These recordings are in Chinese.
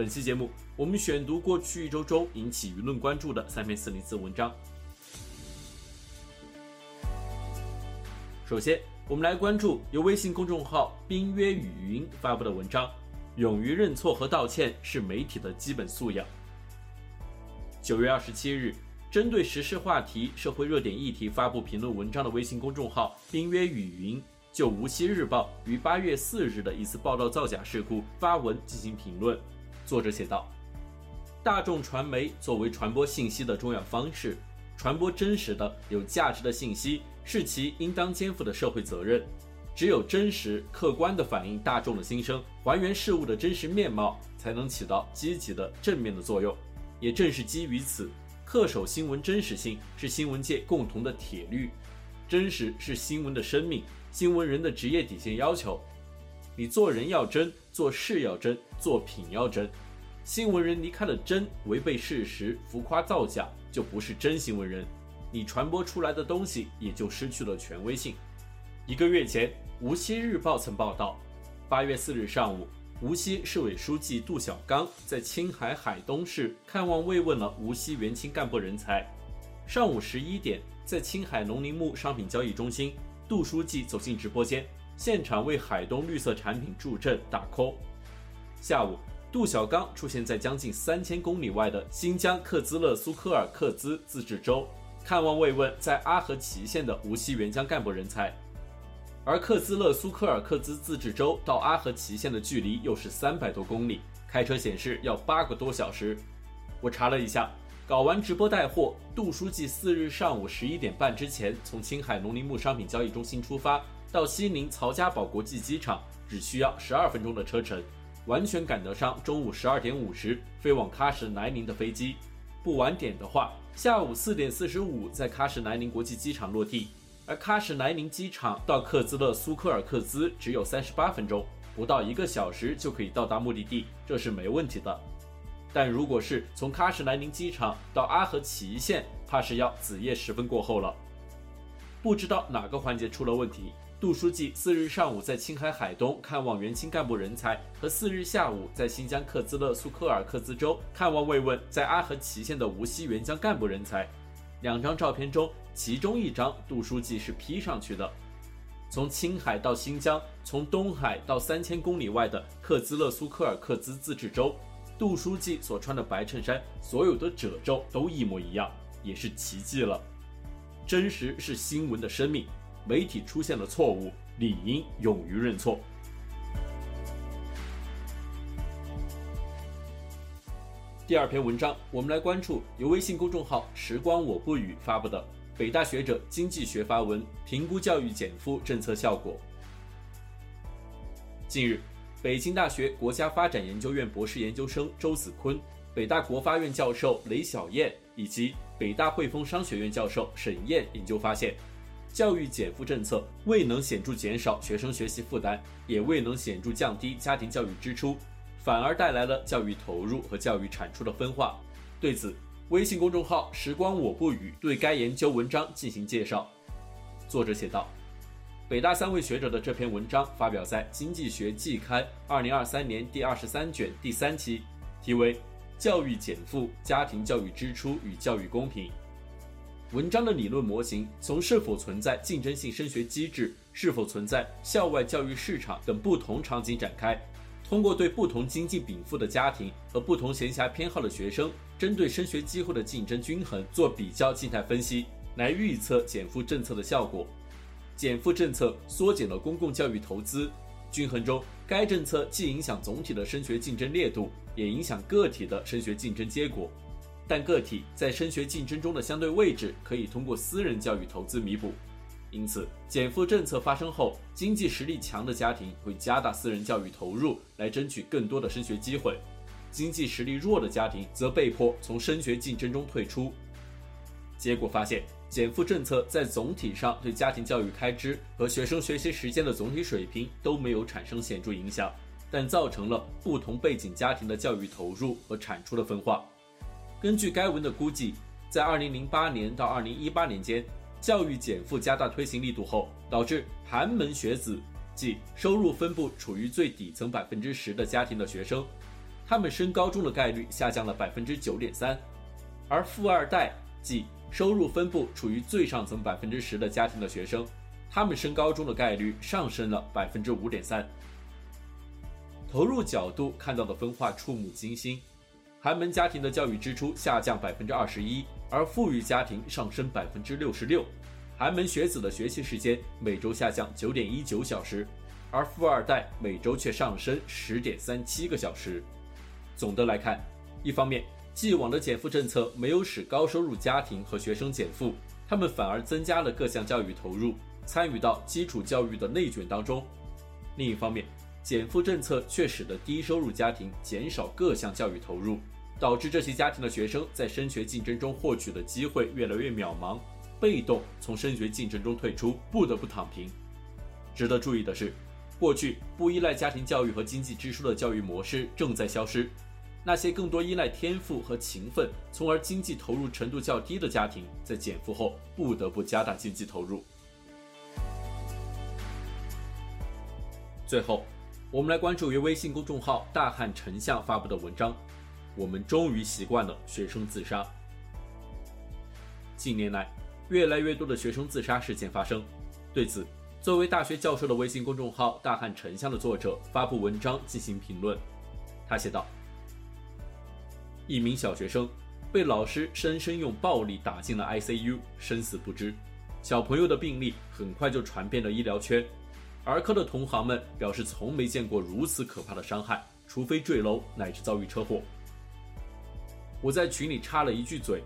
本期节目，我们选读过去一周中引起舆论关注的三篇四零四文章。首先，我们来关注由微信公众号“冰约语云”发布的文章：“勇于认错和道歉是媒体的基本素养。”九月二十七日，针对时事话题、社会热点议题发布评论文章的微信公众号“冰约语云”就无锡日报于八月四日的一次报道造假事故发文进行评论。作者写道：“大众传媒作为传播信息的重要方式，传播真实的、有价值的信息是其应当肩负的社会责任。只有真实、客观地反映大众的心声，还原事物的真实面貌，才能起到积极的、正面的作用。也正是基于此，恪守新闻真实性是新闻界共同的铁律。真实是新闻的生命，新闻人的职业底线要求。”你做人要真，做事要真，作品要真。新闻人离开了真，违背事实，浮夸造假，就不是真新闻人。你传播出来的东西也就失去了权威性。一个月前，无锡日报曾报道，八月四日上午，无锡市委书记杜小刚在青海海东市看望慰问了无锡原青干部人才。上午十一点，在青海农林牧商品交易中心，杜书记走进直播间。现场为海东绿色产品助阵打 call。下午，杜小刚出现在将近三千公里外的新疆克孜勒苏科尔克孜自治州，看望慰问在阿合齐县的无锡援疆干部人才。而克孜勒苏科尔克孜自治州到阿合齐县的距离又是三百多公里，开车显示要八个多小时。我查了一下，搞完直播带货，杜书记四日上午十一点半之前从青海农林牧商品交易中心出发。到西宁曹家堡国际机场只需要十二分钟的车程，完全赶得上中午十二点五十飞往喀什南宁的飞机。不晚点的话，下午四点四十五在喀什南宁国际机场落地。而喀什南宁机场到克孜勒苏科尔克孜只有三十八分钟，不到一个小时就可以到达目的地，这是没问题的。但如果是从喀什南宁机场到阿合奇县，怕是要子夜时分过后了。不知道哪个环节出了问题。杜书记四日上午在青海海东看望原青干部人才，和四日下午在新疆克孜勒苏科尔克孜州看望慰问在阿合齐县的无锡援疆干部人才，两张照片中，其中一张杜书记是 P 上去的。从青海到新疆，从东海到三千公里外的克孜勒苏科尔克孜自治州，杜书记所穿的白衬衫，所有的褶皱都一模一样，也是奇迹了。真实是新闻的生命。媒体出现了错误，理应勇于认错。第二篇文章，我们来关注由微信公众号“时光我不语”发布的北大学者经济学发文评估教育减负政策效果。近日，北京大学国家发展研究院博士研究生周子坤、北大国发院教授雷晓燕以及北大汇丰商学院教授沈燕研究发现。教育减负政策未能显著减少学生学习负担，也未能显著降低家庭教育支出，反而带来了教育投入和教育产出的分化。对此，微信公众号“时光我不语”对该研究文章进行介绍。作者写道：“北大三位学者的这篇文章发表在《经济学季刊》二零二三年第二十三卷第三期，题为《教育减负：家庭教育支出与教育公平》。”文章的理论模型从是否存在竞争性升学机制、是否存在校外教育市场等不同场景展开，通过对不同经济禀赋的家庭和不同闲暇偏好的学生，针对升学机会的竞争均衡做比较静态分析，来预测减负政策的效果。减负政策缩减了公共教育投资，均衡中，该政策既影响总体的升学竞争烈度，也影响个体的升学竞争结果。但个体在升学竞争中的相对位置可以通过私人教育投资弥补，因此减负政策发生后，经济实力强的家庭会加大私人教育投入，来争取更多的升学机会。经济实力弱的家庭则被迫从升学竞争中退出。结果发现，减负政策在总体上对家庭教育开支和学生学习时间的总体水平都没有产生显著影响，但造成了不同背景家庭的教育投入和产出的分化。根据该文的估计，在2008年到2018年间，教育减负加大推行力度后，导致寒门学子，即收入分布处于最底层百分之十的家庭的学生，他们升高中的概率下降了百分之九点三，而富二代，即收入分布处于最上层百分之十的家庭的学生，他们升高中的概率上升了百分之五点三。投入角度看到的分化触目惊心，寒门家庭的教育支出下降百分之二十一，而富裕家庭上升百分之六十六。寒门学子的学习时间每周下降九点一九小时，而富二代每周却上升十点三七个小时。总的来看，一方面，既往的减负政策没有使高收入家庭和学生减负，他们反而增加了各项教育投入，参与到基础教育的内卷当中；另一方面，减负政策却使得低收入家庭减少各项教育投入，导致这些家庭的学生在升学竞争中获取的机会越来越渺茫。被动从升学竞争中退出，不得不躺平。值得注意的是，过去不依赖家庭教育和经济支出的教育模式正在消失。那些更多依赖天赋和勤奋，从而经济投入程度较低的家庭，在减负后不得不加大经济投入。最后，我们来关注由微信公众号“大汉丞相”发布的文章：“我们终于习惯了学生自杀。”近年来，越来越多的学生自杀事件发生，对此，作为大学教授的微信公众号“大汉丞相”的作者发布文章进行评论。他写道：“一名小学生被老师生生用暴力打进了 ICU，生死不知。小朋友的病例很快就传遍了医疗圈，儿科的同行们表示从没见过如此可怕的伤害，除非坠楼乃至遭遇车祸。”我在群里插了一句嘴。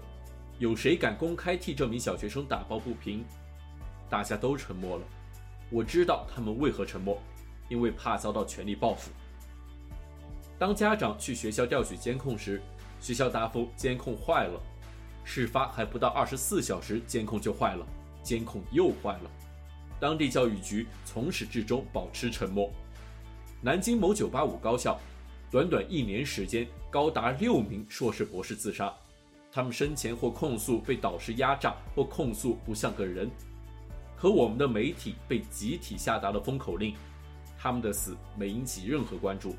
有谁敢公开替这名小学生打抱不平？大家都沉默了。我知道他们为何沉默，因为怕遭到权力报复。当家长去学校调取监控时，学校答复监控坏了。事发还不到二十四小时，监控就坏了，监控又坏了。当地教育局从始至终保持沉默。南京某985高校，短短一年时间，高达六名硕士博士自杀。他们生前或控诉被导师压榨，或控诉不像个人，可我们的媒体被集体下达了封口令，他们的死没引起任何关注。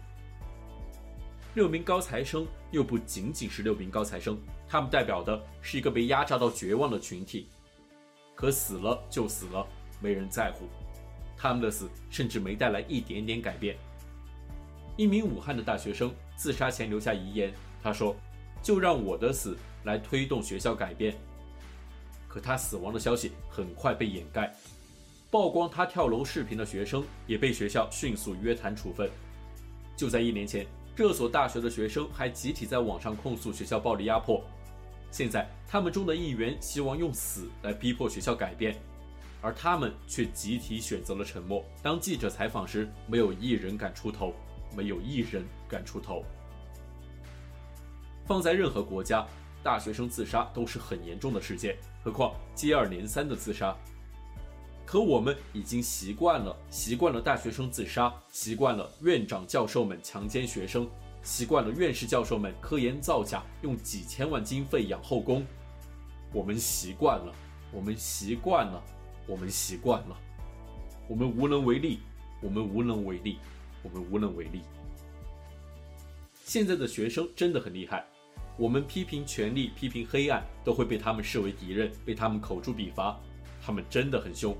六名高材生又不仅仅是六名高材生，他们代表的是一个被压榨到绝望的群体。可死了就死了，没人在乎。他们的死甚至没带来一点点改变。一名武汉的大学生自杀前留下遗言，他说：“就让我的死。”来推动学校改变，可他死亡的消息很快被掩盖。曝光他跳楼视频的学生也被学校迅速约谈处分。就在一年前，这所大学的学生还集体在网上控诉学校暴力压迫。现在，他们中的一员希望用死来逼迫学校改变，而他们却集体选择了沉默。当记者采访时，没有一人敢出头，没有一人敢出头。放在任何国家，大学生自杀都是很严重的事件，何况接二连三的自杀。可我们已经习惯了，习惯了大学生自杀，习惯了院长教授们强奸学生，习惯了院士教授们科研造假，用几千万经费养后宫。我们习惯了，我们习惯了，我们习惯了，我们无能为力，我们无能为力，我们无能为力。现在的学生真的很厉害。我们批评权力、批评黑暗，都会被他们视为敌人，被他们口诛笔伐。他们真的很凶。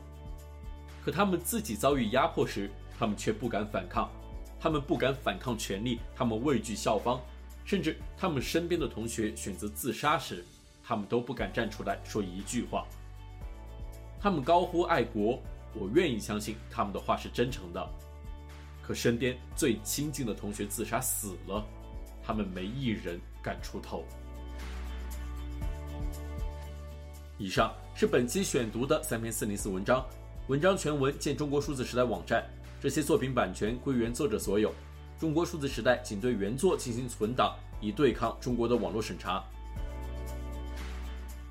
可他们自己遭遇压迫时，他们却不敢反抗。他们不敢反抗权力，他们畏惧校方，甚至他们身边的同学选择自杀时，他们都不敢站出来说一句话。他们高呼爱国，我愿意相信他们的话是真诚的。可身边最亲近的同学自杀死了，他们没一人敢出头。以上是本期选读的三篇四零四文章，文章全文见中国数字时代网站。这些作品版权归原作者所有。中国数字时代仅对原作进行存档，以对抗中国的网络审查。